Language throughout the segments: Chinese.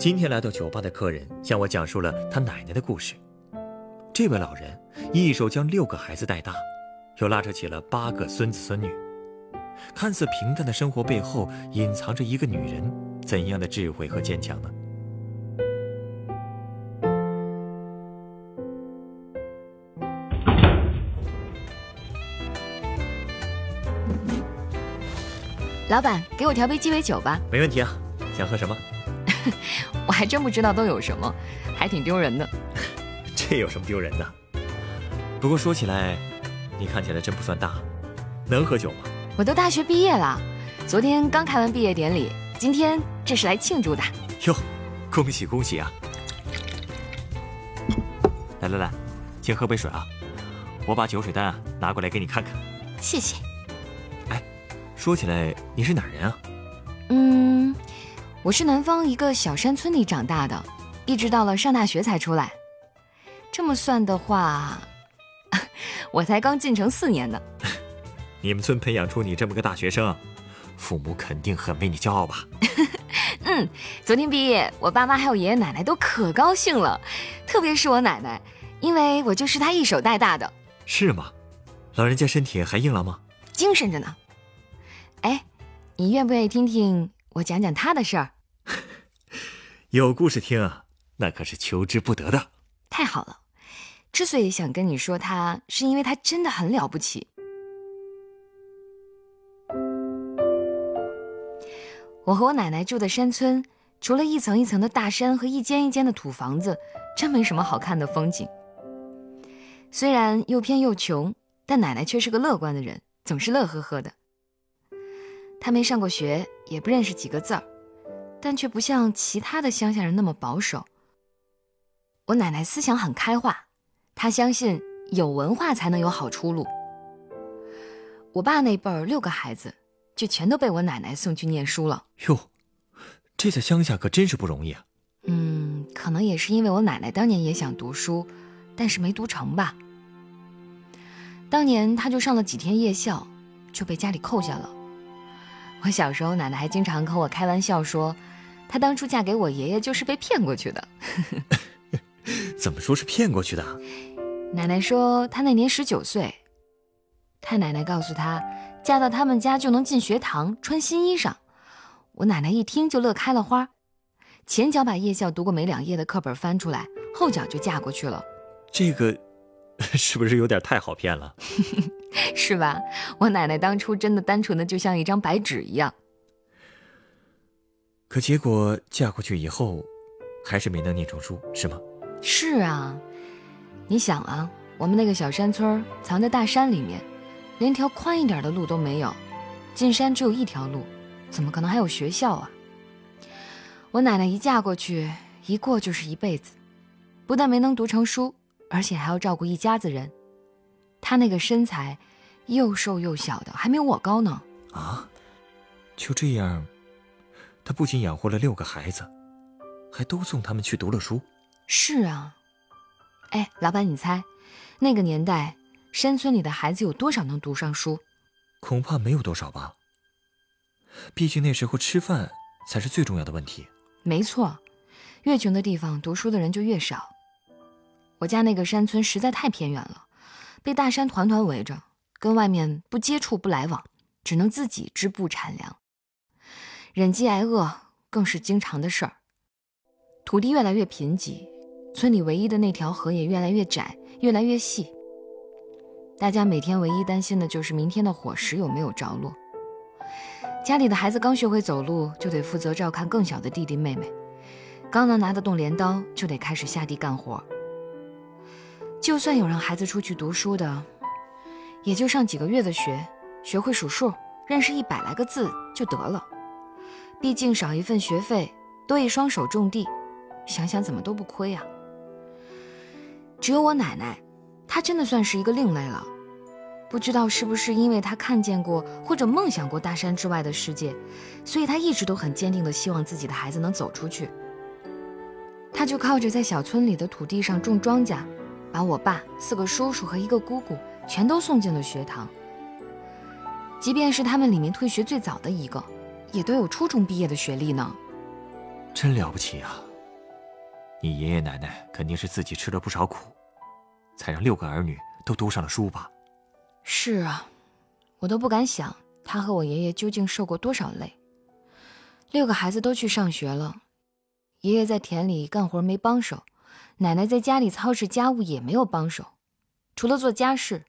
今天来到酒吧的客人向我讲述了他奶奶的故事。这位老人一手将六个孩子带大，又拉扯起了八个孙子孙女。看似平淡的生活背后，隐藏着一个女人怎样的智慧和坚强呢？老板，给我调杯鸡尾酒吧。没问题啊，想喝什么？我还真不知道都有什么，还挺丢人的。这有什么丢人的？不过说起来，你看起来真不算大，能喝酒吗？我都大学毕业了，昨天刚开完毕业典礼，今天这是来庆祝的。哟，恭喜恭喜啊！来来来，先喝杯水啊，我把酒水单啊拿过来给你看看。谢谢。哎，说起来，你是哪人啊？嗯，我是南方一个小山村里长大的，一直到了上大学才出来。这么算的话，我才刚进城四年呢。你们村培养出你这么个大学生，父母肯定很为你骄傲吧？嗯，昨天毕业，我爸妈还有爷爷奶奶都可高兴了，特别是我奶奶，因为我就是她一手带大的。是吗？老人家身体还硬朗吗？精神着呢。哎，你愿不愿意听听我讲讲他的事儿？有故事听啊，那可是求之不得的。太好了，之所以想跟你说他，是因为他真的很了不起。我和我奶奶住的山村，除了一层一层的大山和一间一间的土房子，真没什么好看的风景。虽然又偏又穷，但奶奶却是个乐观的人，总是乐呵呵的。她没上过学，也不认识几个字儿，但却不像其他的乡下人那么保守。我奶奶思想很开化，她相信有文化才能有好出路。我爸那辈儿六个孩子。就全都被我奶奶送去念书了哟，这在乡下可真是不容易啊。嗯，可能也是因为我奶奶当年也想读书，但是没读成吧。当年她就上了几天夜校，就被家里扣下了。我小时候，奶奶还经常和我开玩笑说，她当初嫁给我爷爷就是被骗过去的。怎么说是骗过去的？奶奶说她那年十九岁，太奶奶告诉她。嫁到他们家就能进学堂穿新衣裳，我奶奶一听就乐开了花，前脚把夜校读过没两页的课本翻出来，后脚就嫁过去了。这个 是不是有点太好骗了？是吧？我奶奶当初真的单纯的就像一张白纸一样。可结果嫁过去以后，还是没能念成书，是吗？是啊，你想啊，我们那个小山村藏在大山里面。连条宽一点的路都没有，进山只有一条路，怎么可能还有学校啊？我奶奶一嫁过去，一过就是一辈子，不但没能读成书，而且还要照顾一家子人。他那个身材，又瘦又小的，还没有我高呢。啊，就这样，他不仅养活了六个孩子，还都送他们去读了书。是啊，哎，老板，你猜，那个年代。山村里的孩子有多少能读上书？恐怕没有多少吧。毕竟那时候吃饭才是最重要的问题。没错，越穷的地方读书的人就越少。我家那个山村实在太偏远了，被大山团团围着，跟外面不接触不来往，只能自己织布产粮，忍饥挨饿更是经常的事儿。土地越来越贫瘠，村里唯一的那条河也越来越窄，越来越细。大家每天唯一担心的就是明天的伙食有没有着落。家里的孩子刚学会走路，就得负责照看更小的弟弟妹妹；刚能拿得动镰刀，就得开始下地干活。就算有让孩子出去读书的，也就上几个月的学，学会数数，认识一百来个字就得了。毕竟少一份学费，多一双手种地，想想怎么都不亏啊。只有我奶奶，她真的算是一个另类了。不知道是不是因为她看见过或者梦想过大山之外的世界，所以她一直都很坚定的希望自己的孩子能走出去。她就靠着在小村里的土地上种庄稼，把我爸、四个叔叔和一个姑姑全都送进了学堂。即便是他们里面退学最早的一个，也都有初中毕业的学历呢。真了不起啊！你爷爷奶奶肯定是自己吃了不少苦，才让六个儿女都读上了书吧？是啊，我都不敢想他和我爷爷究竟受过多少累。六个孩子都去上学了，爷爷在田里干活没帮手，奶奶在家里操持家务也没有帮手，除了做家事，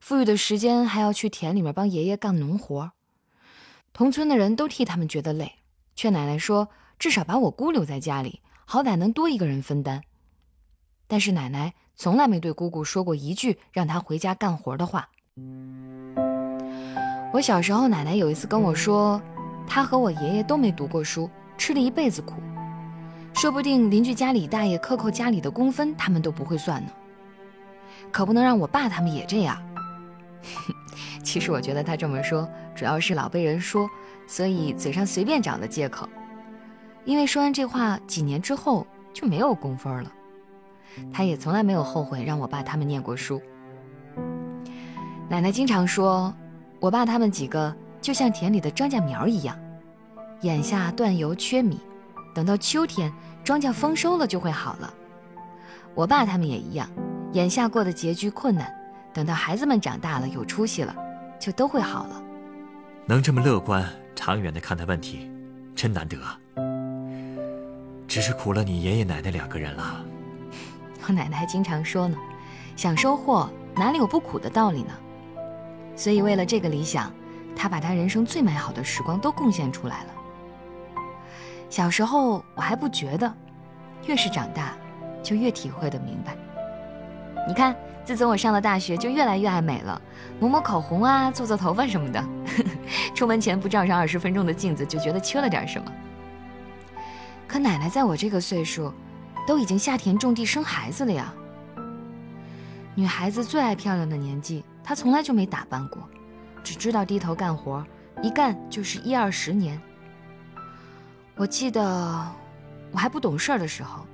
富裕的时间还要去田里面帮爷爷干农活。同村的人都替他们觉得累，劝奶奶说。至少把我姑留在家里，好歹能多一个人分担。但是奶奶从来没对姑姑说过一句让她回家干活的话。我小时候，奶奶有一次跟我说，她和我爷爷都没读过书，吃了一辈子苦，说不定邻居家里大爷克扣家里的工分，他们都不会算呢。可不能让我爸他们也这样。其实我觉得他这么说，主要是老被人说，所以嘴上随便找的借口。因为说完这话，几年之后就没有工分了。他也从来没有后悔让我爸他们念过书。奶奶经常说，我爸他们几个就像田里的庄稼苗一样，眼下断油缺米，等到秋天庄稼丰收了就会好了。我爸他们也一样，眼下过得拮据困难，等到孩子们长大了有出息了，就都会好了。能这么乐观长远的看待问题，真难得啊。只是苦了你爷爷奶奶两个人了。我奶奶还经常说呢，想收获哪里有不苦的道理呢？所以为了这个理想，她把她人生最美好的时光都贡献出来了。小时候我还不觉得，越是长大，就越体会的明白。你看，自从我上了大学，就越来越爱美了，抹抹口红啊，做做头发什么的，出门前不照上二十分钟的镜子，就觉得缺了点什么。可奶奶在我这个岁数，都已经下田种地生孩子了呀。女孩子最爱漂亮的年纪，她从来就没打扮过，只知道低头干活，一干就是一二十年。我记得我还不懂事儿的时候，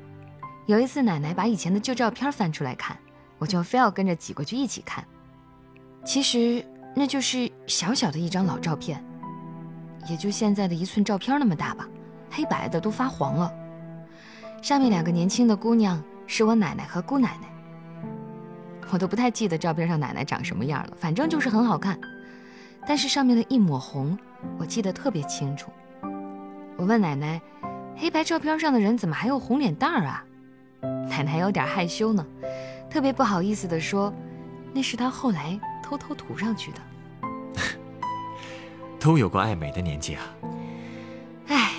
有一次奶奶把以前的旧照片翻出来看，我就非要跟着挤过去一起看。其实那就是小小的一张老照片，也就现在的一寸照片那么大吧。黑白的都发黄了，上面两个年轻的姑娘是我奶奶和姑奶奶，我都不太记得照片上奶奶长什么样了，反正就是很好看。但是上面的一抹红，我记得特别清楚。我问奶奶，黑白照片上的人怎么还有红脸蛋儿啊？奶奶有点害羞呢，特别不好意思地说，那是她后来偷偷涂上去的。都有过爱美的年纪啊。唉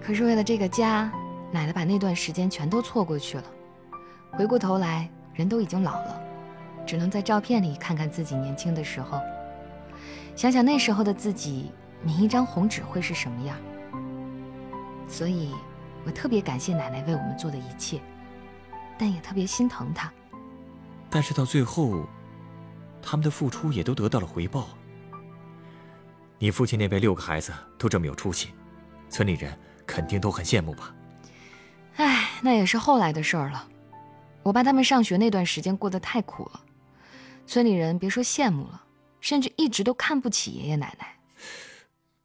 可是为了这个家，奶奶把那段时间全都错过去了。回过头来，人都已经老了，只能在照片里看看自己年轻的时候，想想那时候的自己，抿一张红纸会是什么样。所以，我特别感谢奶奶为我们做的一切，但也特别心疼她。但是到最后，他们的付出也都得到了回报。你父亲那辈六个孩子都这么有出息，村里人。肯定都很羡慕吧？哎，那也是后来的事儿了。我爸他们上学那段时间过得太苦了，村里人别说羡慕了，甚至一直都看不起爷爷奶奶。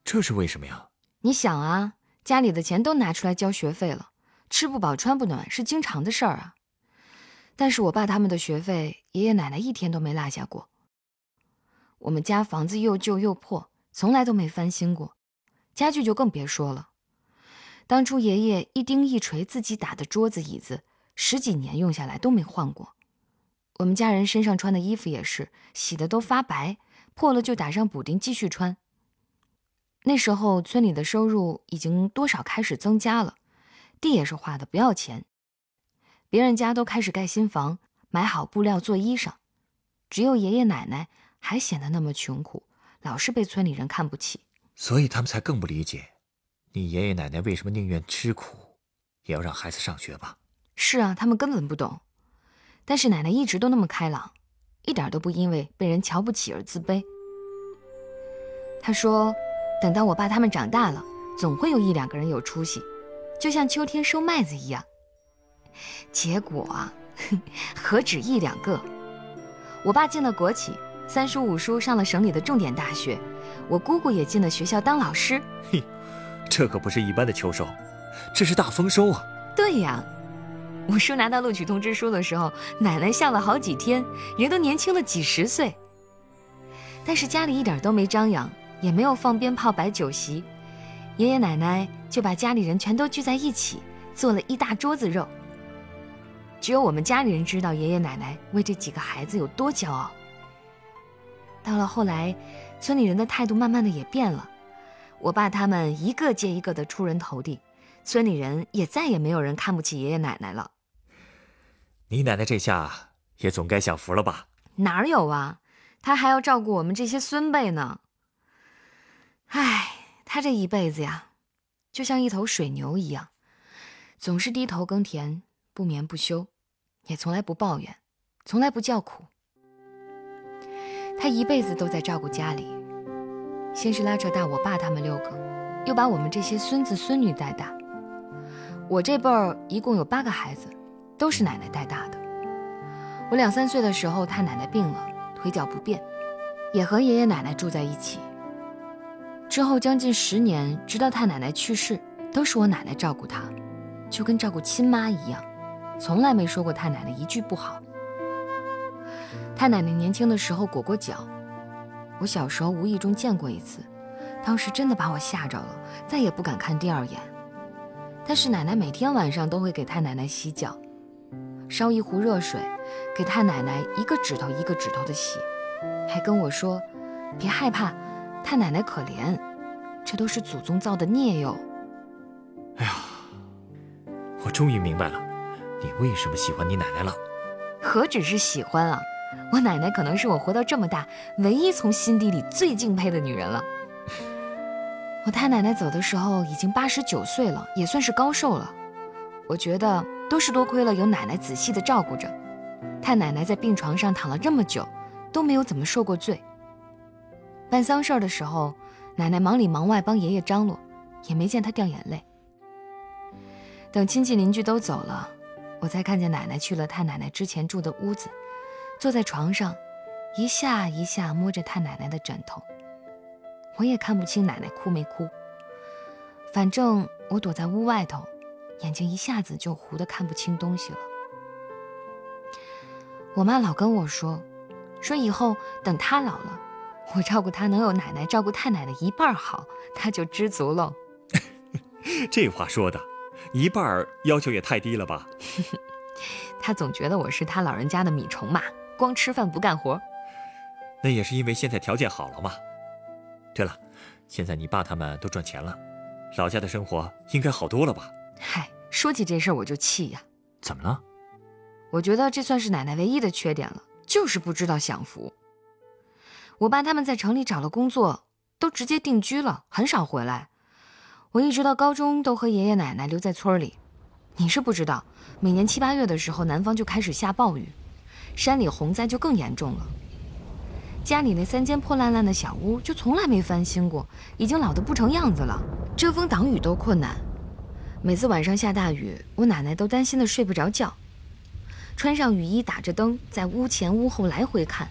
这是为什么呀？你想啊，家里的钱都拿出来交学费了，吃不饱穿不暖是经常的事儿啊。但是我爸他们的学费，爷爷奶奶一天都没落下过。我们家房子又旧又破，从来都没翻新过，家具就更别说了。当初爷爷一钉一锤自己打的桌子椅子，十几年用下来都没换过。我们家人身上穿的衣服也是洗的都发白，破了就打上补丁继续穿。那时候村里的收入已经多少开始增加了，地也是画的不要钱，别人家都开始盖新房，买好布料做衣裳，只有爷爷奶奶还显得那么穷苦，老是被村里人看不起，所以他们才更不理解。你爷爷奶奶为什么宁愿吃苦，也要让孩子上学吧？是啊，他们根本不懂。但是奶奶一直都那么开朗，一点都不因为被人瞧不起而自卑。她说：“等到我爸他们长大了，总会有一两个人有出息，就像秋天收麦子一样。”结果啊，何止一两个？我爸进了国企，三叔五叔上了省里的重点大学，我姑姑也进了学校当老师。嘿，这可不是一般的秋收，这是大丰收啊！对呀。我叔拿到录取通知书的时候，奶奶笑了好几天，人都年轻了几十岁。但是家里一点都没张扬，也没有放鞭炮、摆酒席，爷爷奶奶就把家里人全都聚在一起，做了一大桌子肉。只有我们家里人知道爷爷奶奶为这几个孩子有多骄傲。到了后来，村里人的态度慢慢的也变了，我爸他们一个接一个的出人头地，村里人也再也没有人看不起爷爷奶奶了。你奶奶这下也总该享福了吧？哪有啊，她还要照顾我们这些孙辈呢。唉，他这一辈子呀，就像一头水牛一样，总是低头耕田，不眠不休，也从来不抱怨，从来不叫苦。他一辈子都在照顾家里，先是拉扯大我爸他们六个，又把我们这些孙子孙女带大。我这辈儿一共有八个孩子。都是奶奶带大的。我两三岁的时候，太奶奶病了，腿脚不便，也和爷爷奶奶住在一起。之后将近十年，直到太奶奶去世，都是我奶奶照顾她，就跟照顾亲妈一样，从来没说过太奶奶一句不好。太奶奶年轻的时候裹过脚，我小时候无意中见过一次，当时真的把我吓着了，再也不敢看第二眼。但是奶奶每天晚上都会给太奶奶洗脚。烧一壶热水，给太奶奶一个指头一个指头的洗，还跟我说：“别害怕，太奶奶可怜，这都是祖宗造的孽哟。”哎呀，我终于明白了，你为什么喜欢你奶奶了。何止是喜欢啊，我奶奶可能是我活到这么大唯一从心底里最敬佩的女人了。我太奶奶走的时候已经八十九岁了，也算是高寿了。我觉得。都是多亏了有奶奶仔细的照顾着，太奶奶在病床上躺了这么久，都没有怎么受过罪。办丧事儿的时候，奶奶忙里忙外帮爷爷张罗，也没见她掉眼泪。等亲戚邻居都走了，我才看见奶奶去了太奶奶之前住的屋子，坐在床上，一下一下摸着太奶奶的枕头。我也看不清奶奶哭没哭，反正我躲在屋外头。眼睛一下子就糊得看不清东西了。我妈老跟我说，说以后等她老了，我照顾他能有奶奶照顾太奶奶一半好，他就知足喽。这话说的，一半要求也太低了吧？他总觉得我是他老人家的米虫嘛，光吃饭不干活。那也是因为现在条件好了嘛。对了，现在你爸他们都赚钱了，老家的生活应该好多了吧？嗨，说起这事儿我就气呀！怎么了？我觉得这算是奶奶唯一的缺点了，就是不知道享福。我爸他们在城里找了工作，都直接定居了，很少回来。我一直到高中都和爷爷奶奶留在村里。你是不知道，每年七八月的时候，南方就开始下暴雨，山里洪灾就更严重了。家里那三间破烂烂的小屋就从来没翻新过，已经老得不成样子了，遮风挡雨都困难。每次晚上下大雨，我奶奶都担心的睡不着觉，穿上雨衣，打着灯，在屋前屋后来回看，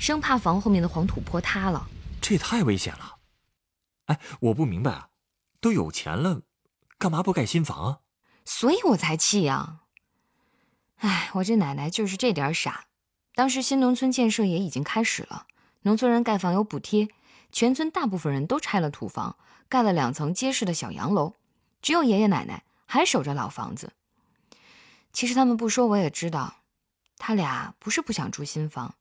生怕房后面的黄土坡塌了。这也太危险了！哎，我不明白啊，都有钱了，干嘛不盖新房啊？所以我才气呀！哎，我这奶奶就是这点傻。当时新农村建设也已经开始了，农村人盖房有补贴，全村大部分人都拆了土房，盖了两层结实的小洋楼。只有爷爷奶奶还守着老房子。其实他们不说我也知道，他俩不是不想住新房，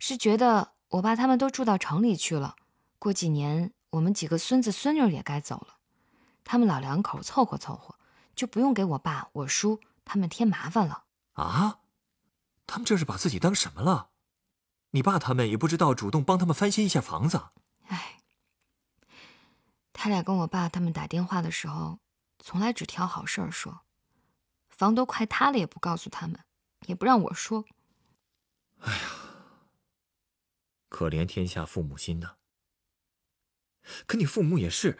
是觉得我爸他们都住到城里去了，过几年我们几个孙子孙女也该走了，他们老两口凑合凑合，就不用给我爸、我叔他们添麻烦了。啊？他们这是把自己当什么了？你爸他们也不知道主动帮他们翻新一下房子。哎。他俩跟我爸他们打电话的时候，从来只挑好事儿说，房都快塌了也不告诉他们，也不让我说。哎呀，可怜天下父母心呐！可你父母也是，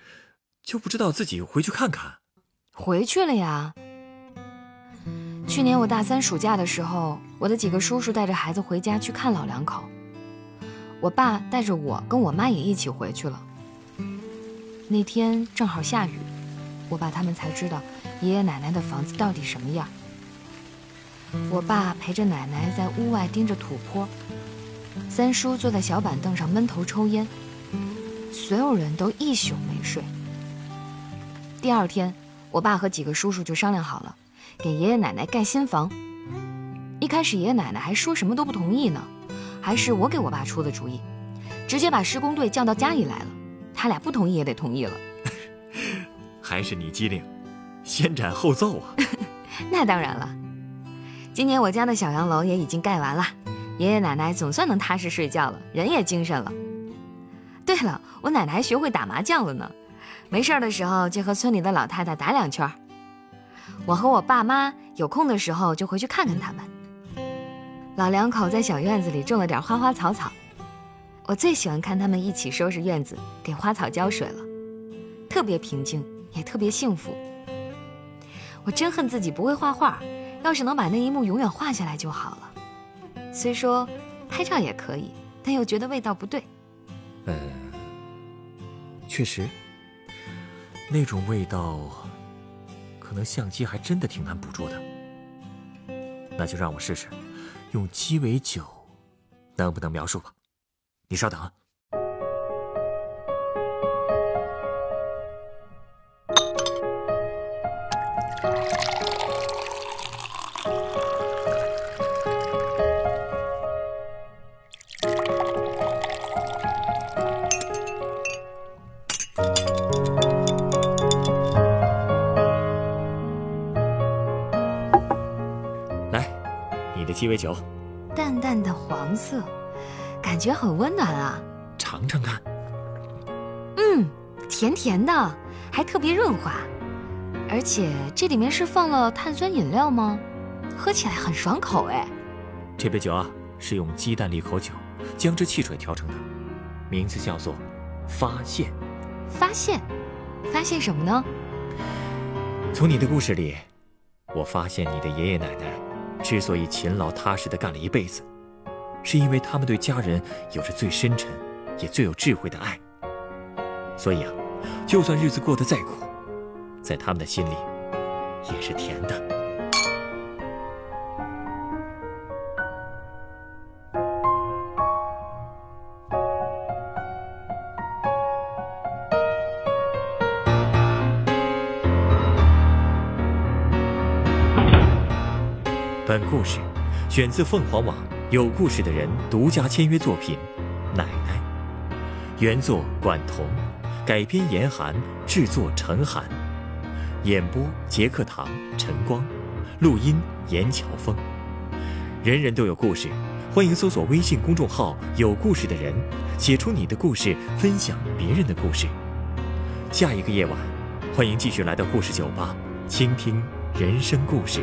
就不知道自己回去看看。回去了呀。去年我大三暑假的时候，我的几个叔叔带着孩子回家去看老两口，我爸带着我跟我妈也一起回去了。那天正好下雨，我爸他们才知道爷爷奶奶的房子到底什么样。我爸陪着奶奶在屋外盯着土坡，三叔坐在小板凳上闷头抽烟，所有人都一宿没睡。第二天，我爸和几个叔叔就商量好了，给爷爷奶奶盖新房。一开始爷爷奶奶还说什么都不同意呢，还是我给我爸出的主意，直接把施工队叫到家里来了。他俩不同意也得同意了。还是你机灵，先斩后奏啊！那当然了。今年我家的小洋楼也已经盖完了，爷爷奶奶总算能踏实睡觉了，人也精神了。对了，我奶奶还学会打麻将了呢，没事的时候就和村里的老太太打两圈。我和我爸妈有空的时候就回去看看他们。老两口在小院子里种了点花花草草，我最喜欢看他们一起收拾院子，给花草浇水了，特别平静，也特别幸福。我真恨自己不会画画。要是能把那一幕永远画下来就好了。虽说拍照也可以，但又觉得味道不对。呃，确实，那种味道，可能相机还真的挺难捕捉的。那就让我试试，用鸡尾酒，能不能描述吧？你稍等啊。鸡尾酒，淡淡的黄色，感觉很温暖啊！尝尝看。嗯，甜甜的，还特别润滑，而且这里面是放了碳酸饮料吗？喝起来很爽口哎。这杯酒啊，是用鸡蛋利口酒、姜汁汽水调成的，名字叫做“发现”。发现？发现什么呢？从你的故事里，我发现你的爷爷奶奶。之所以勤劳踏实的干了一辈子，是因为他们对家人有着最深沉，也最有智慧的爱。所以啊，就算日子过得再苦，在他们的心里，也是甜的。故事选自凤凰网有故事的人独家签约作品《奶奶》，原作管彤，改编严寒，制作陈寒，演播杰克唐陈光，录音严乔峰。人人都有故事，欢迎搜索微信公众号“有故事的人”，写出你的故事，分享别人的故事。下一个夜晚，欢迎继续来到故事酒吧，倾听人生故事。